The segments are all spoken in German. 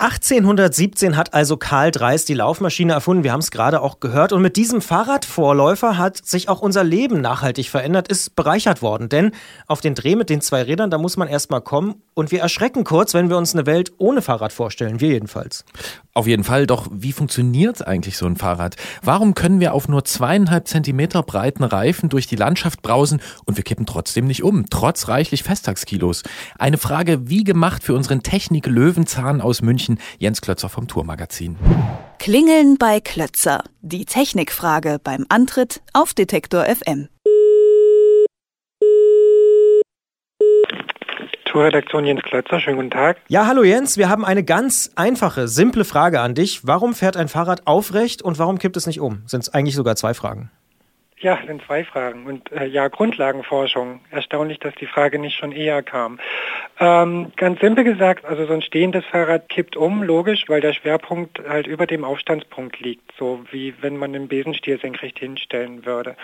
1817 hat also Karl Dreis die Laufmaschine erfunden. Wir haben es gerade auch gehört. Und mit diesem Fahrradvorläufer hat sich auch unser Leben nachhaltig verändert, ist bereichert worden. Denn auf den Dreh mit den zwei Rädern, da muss man erstmal kommen. Und wir erschrecken kurz, wenn wir uns eine Welt ohne Fahrrad vorstellen. Wir jedenfalls. Auf jeden Fall. Doch wie funktioniert eigentlich so ein Fahrrad? Warum können wir auf nur zweieinhalb Zentimeter breiten Reifen durch die Landschaft brausen und wir kippen trotzdem nicht um, trotz reichlich Festtagskilos? Eine Frage wie gemacht für unseren Technik-Löwenzahn aus München, Jens Klötzer vom Tourmagazin. Klingeln bei Klötzer. Die Technikfrage beim Antritt auf Detektor FM. Tourredaktion Jens Klötzer, schönen guten Tag. Ja, hallo Jens, wir haben eine ganz einfache, simple Frage an dich. Warum fährt ein Fahrrad aufrecht und warum kippt es nicht um? Sind es eigentlich sogar zwei Fragen? Ja, sind zwei Fragen. Und äh, ja, Grundlagenforschung. Erstaunlich, dass die Frage nicht schon eher kam. Ähm, ganz simpel gesagt, also so ein stehendes Fahrrad kippt um, logisch, weil der Schwerpunkt halt über dem Aufstandspunkt liegt, so wie wenn man den Besenstiel senkrecht hinstellen würde.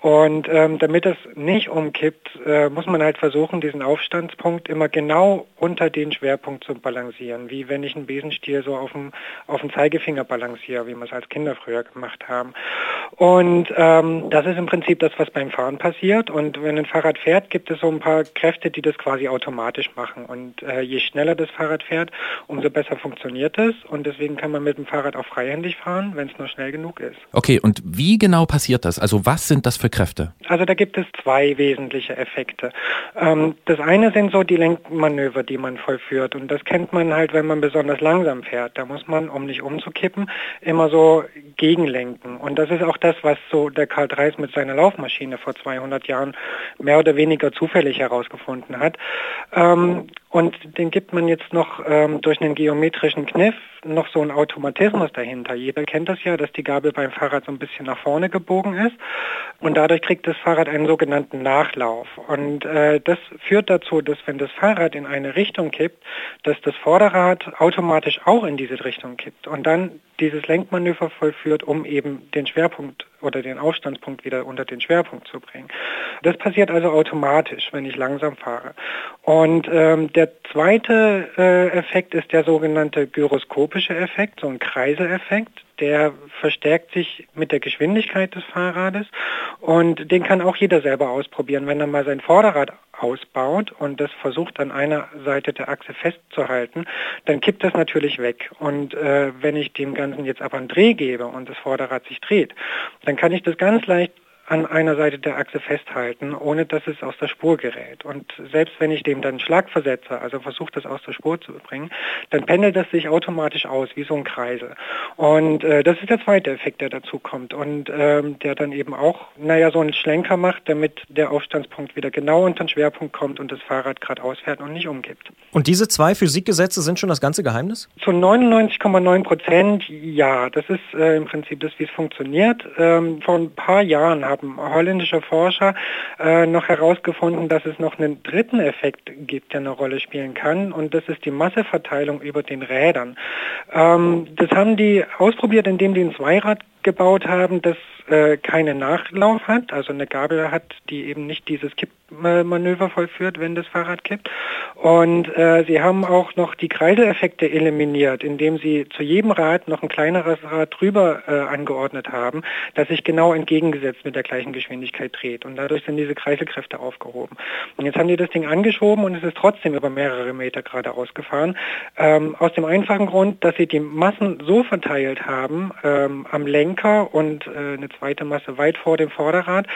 Und ähm, damit es nicht umkippt, äh, muss man halt versuchen, diesen Aufstandspunkt immer genau unter den Schwerpunkt zu balancieren, wie wenn ich einen Besenstiel so auf dem, auf dem Zeigefinger balanciere, wie wir es als Kinder früher gemacht haben. Und ähm, das ist im Prinzip das, was beim Fahren passiert. Und wenn ein Fahrrad fährt, gibt es so ein paar Kräfte, die das quasi automatisch machen. Und äh, je schneller das Fahrrad fährt, umso besser funktioniert es. Und deswegen kann man mit dem Fahrrad auch freihändig fahren, wenn es nur schnell genug ist. Okay, und wie genau passiert das? Also was sind das für Kräfte? Also da gibt es zwei wesentliche Effekte. Ähm, das eine sind so die Lenkmanöver, die man vollführt. Und das kennt man halt, wenn man besonders langsam fährt. Da muss man, um nicht umzukippen, immer so gegenlenken. Und das ist auch das, was so der Karl Dreis mit seiner Laufmaschine vor 200 Jahren mehr oder weniger zufällig herausgefunden hat. Ähm, und den gibt man jetzt noch ähm, durch einen geometrischen Kniff noch so einen Automatismus dahinter. Jeder kennt das ja, dass die Gabel beim Fahrrad so ein bisschen nach vorne gebogen ist und dadurch kriegt das Fahrrad einen sogenannten Nachlauf. Und äh, das führt dazu, dass wenn das Fahrrad in eine Richtung kippt, dass das Vorderrad automatisch auch in diese Richtung kippt und dann dieses Lenkmanöver vollführt, um eben den Schwerpunkt oder den Aufstandspunkt wieder unter den Schwerpunkt zu bringen. Das passiert also automatisch, wenn ich langsam fahre. Und ähm, der zweite äh, Effekt ist der sogenannte gyroskopische Effekt, so ein Kreiseleffekt der verstärkt sich mit der Geschwindigkeit des Fahrrades und den kann auch jeder selber ausprobieren. Wenn er mal sein Vorderrad ausbaut und das versucht an einer Seite der Achse festzuhalten, dann kippt das natürlich weg. Und äh, wenn ich dem Ganzen jetzt aber einen Dreh gebe und das Vorderrad sich dreht, dann kann ich das ganz leicht an einer Seite der Achse festhalten, ohne dass es aus der Spur gerät. Und selbst wenn ich dem dann Schlag versetze, also versuche das aus der Spur zu bringen, dann pendelt das sich automatisch aus, wie so ein Kreisel. Und äh, das ist der zweite Effekt, der dazu kommt und ähm, der dann eben auch, naja, so einen Schlenker macht, damit der Aufstandspunkt wieder genau unter den Schwerpunkt kommt und das Fahrrad geradeaus fährt und nicht umkippt. Und diese zwei Physikgesetze sind schon das ganze Geheimnis? Zu 99,9 Prozent ja. Das ist äh, im Prinzip das, wie es funktioniert. Ähm, vor ein paar Jahren haben holländische Forscher äh, noch herausgefunden, dass es noch einen dritten Effekt gibt, der eine Rolle spielen kann und das ist die Masseverteilung über den Rädern. Ähm, das haben die ausprobiert, indem die ein Zweirad gebaut haben, das äh, keinen Nachlauf hat, also eine Gabel hat, die eben nicht dieses Kipp Manöver vollführt, wenn das Fahrrad kippt. Und äh, sie haben auch noch die Kreiseleffekte eliminiert, indem sie zu jedem Rad noch ein kleineres Rad drüber äh, angeordnet haben, das sich genau entgegengesetzt mit der gleichen Geschwindigkeit dreht. Und dadurch sind diese Kreiselkräfte aufgehoben. Und jetzt haben die das Ding angeschoben und es ist trotzdem über mehrere Meter geradeaus gefahren. Ähm, aus dem einfachen Grund, dass sie die Massen so verteilt haben ähm, am Lenker und äh, eine zweite Masse weit vor dem Vorderrad,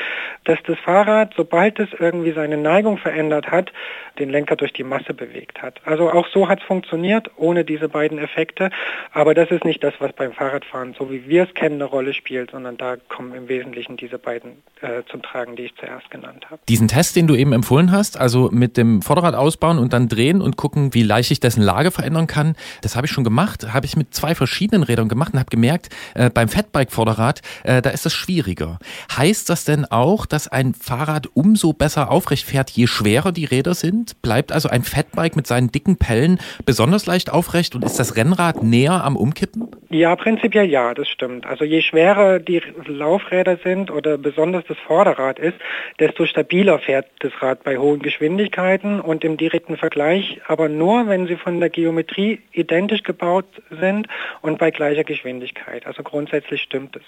dass das Fahrrad, sobald es irgendwie seine Neigung verändert hat, den Lenker durch die Masse bewegt hat. Also auch so hat es funktioniert, ohne diese beiden Effekte. Aber das ist nicht das, was beim Fahrradfahren, so wie wir es kennen, eine Rolle spielt, sondern da kommen im Wesentlichen diese beiden äh, zum Tragen, die ich zuerst genannt habe. Diesen Test, den du eben empfohlen hast, also mit dem Vorderrad ausbauen und dann drehen und gucken, wie leicht ich dessen Lage verändern kann, das habe ich schon gemacht, habe ich mit zwei verschiedenen Rädern gemacht und habe gemerkt, äh, beim Fatbike-Vorderrad, äh, da ist das schwieriger. Heißt das denn auch, dass ein Fahrrad umso besser aufrecht fährt, je schwerer die Räder sind? Bleibt also ein Fatbike mit seinen dicken Pellen besonders leicht aufrecht und ist das Rennrad näher am Umkippen? Ja, prinzipiell ja, das stimmt. Also je schwerer die Laufräder sind oder besonders das Vorderrad ist, desto stabiler fährt das Rad bei hohen Geschwindigkeiten und im direkten Vergleich, aber nur, wenn sie von der Geometrie identisch gebaut sind und bei gleicher Geschwindigkeit. Also grundsätzlich stimmt es.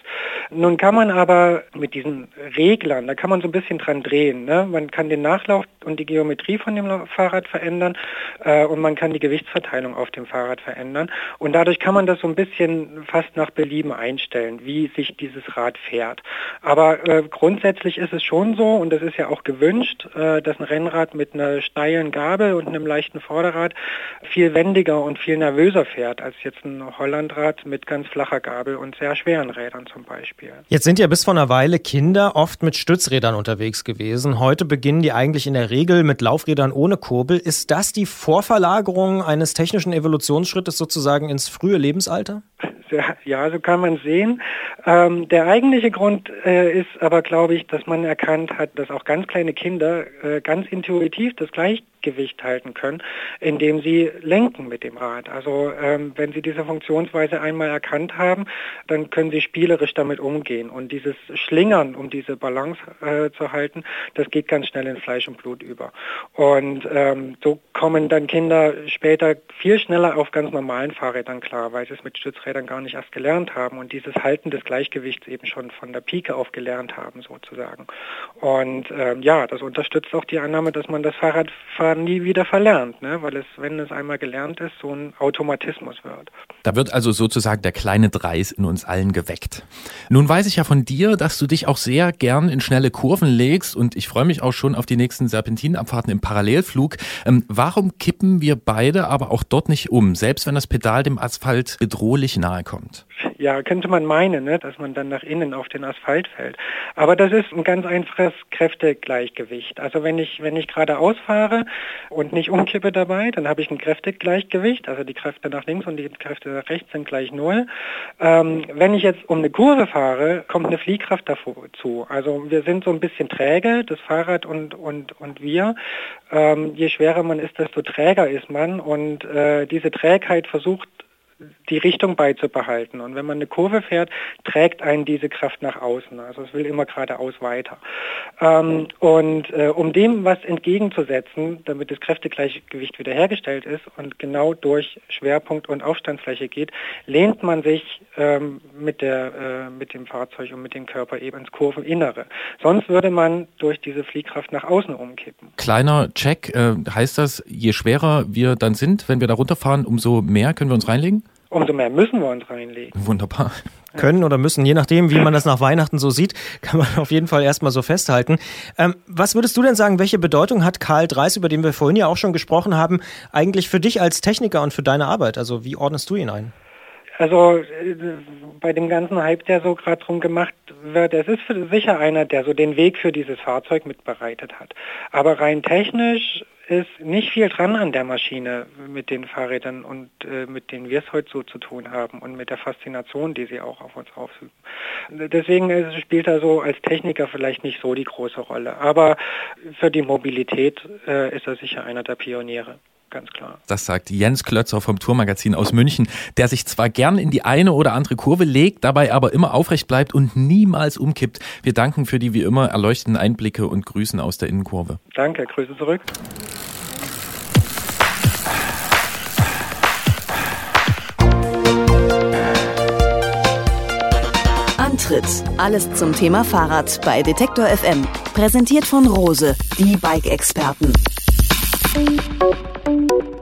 Nun kann man aber mit diesen Reglern, da kann man so ein bisschen dran drehen. Ne? Man kann den Nachlauf und die Geometrie von dem Fahrrad verändern äh, und man kann die Gewichtsverteilung auf dem Fahrrad verändern. Und dadurch kann man das so ein bisschen fast nach Belieben einstellen, wie sich dieses Rad fährt. Aber äh, grundsätzlich ist es schon so, und das ist ja auch gewünscht, äh, dass ein Rennrad mit einer steilen Gabel und einem leichten Vorderrad viel wendiger und viel nervöser fährt als jetzt ein Hollandrad mit ganz flacher Gabel und sehr schweren Rädern zum Beispiel. Jetzt sind ja bis vor einer Weile Kinder oft mit Stützrädern unterwegs gewesen. Heute beginnen die eigentlich in der Regel mit Laufrädern ohne Kurbel. Ist das die Vorverlagerung eines technischen Evolutionsschrittes sozusagen ins frühe Lebensalter? Ja, so kann man sehen. Ähm, der eigentliche Grund äh, ist aber, glaube ich, dass man erkannt hat, dass auch ganz kleine Kinder äh, ganz intuitiv das Gleichgewicht halten können, indem sie lenken mit dem Rad. Also ähm, wenn sie diese Funktionsweise einmal erkannt haben, dann können sie spielerisch damit umgehen. Und dieses Schlingern, um diese Balance äh, zu halten, das geht ganz schnell in Fleisch und Blut über. Und ähm, so kommen dann Kinder später viel schneller auf ganz normalen Fahrrädern klar, weil sie es mit Stützrädern gar nicht erst gelernt haben und dieses Halten des Gleichgewichts eben schon von der Pike auf gelernt haben sozusagen. Und ähm, ja, das unterstützt auch die Annahme, dass man das Fahrradfahren nie wieder verlernt, ne? weil es, wenn es einmal gelernt ist, so ein Automatismus wird. Da wird also sozusagen der kleine Dreis in uns allen geweckt. Nun weiß ich ja von dir, dass du dich auch sehr gern in schnelle Kurven legst und ich freue mich auch schon auf die nächsten Serpentinabfahrten im Parallelflug. Ähm, warum kippen wir beide aber auch dort nicht um, selbst wenn das Pedal dem Asphalt bedrohlich nahe kommt? Ja, könnte man meinen, ne, dass man dann nach innen auf den Asphalt fällt. Aber das ist ein ganz einfaches Kräftegleichgewicht. Also wenn ich, wenn ich geradeaus fahre und nicht umkippe dabei, dann habe ich ein Kräftegleichgewicht. Also die Kräfte nach links und die Kräfte nach rechts sind gleich null. Ähm, wenn ich jetzt um eine Kurve fahre, kommt eine Fliehkraft dazu. Also wir sind so ein bisschen träge, das Fahrrad und, und, und wir. Ähm, je schwerer man ist, desto träger ist man. Und äh, diese Trägheit versucht die Richtung beizubehalten. Und wenn man eine Kurve fährt, trägt einen diese Kraft nach außen. Also es will immer geradeaus weiter. Ähm, und äh, um dem was entgegenzusetzen, damit das Kräftegleichgewicht wiederhergestellt ist und genau durch Schwerpunkt und Aufstandsfläche geht, lehnt man sich ähm, mit, der, äh, mit dem Fahrzeug und mit dem Körper eben ins Kurveninnere. Sonst würde man durch diese Fliehkraft nach außen umkippen. Kleiner Check, äh, heißt das, je schwerer wir dann sind, wenn wir da runterfahren, umso mehr können wir uns reinlegen? Umso mehr müssen wir uns reinlegen. Wunderbar. Können oder müssen, je nachdem, wie man das nach Weihnachten so sieht, kann man auf jeden Fall erstmal so festhalten. Ähm, was würdest du denn sagen, welche Bedeutung hat Karl Dreis, über den wir vorhin ja auch schon gesprochen haben, eigentlich für dich als Techniker und für deine Arbeit? Also wie ordnest du ihn ein? Also äh, bei dem ganzen Hype, der so gerade drum gemacht wird, es ist sicher einer, der so den Weg für dieses Fahrzeug mitbereitet hat. Aber rein technisch ist nicht viel dran an der Maschine mit den Fahrrädern und äh, mit denen wir es heute so zu tun haben und mit der Faszination, die sie auch auf uns ausüben. Deswegen äh, spielt er so als Techniker vielleicht nicht so die große Rolle. Aber für die Mobilität äh, ist er sicher einer der Pioniere. Ganz klar. Das sagt Jens Klötzer vom Tourmagazin aus München, der sich zwar gern in die eine oder andere Kurve legt, dabei aber immer aufrecht bleibt und niemals umkippt. Wir danken für die wie immer erleuchtenden Einblicke und grüßen aus der Innenkurve. Danke, Grüße zurück. Antritt. Alles zum Thema Fahrrad bei Detektor FM. Präsentiert von Rose, die Bike-Experten. Thank you.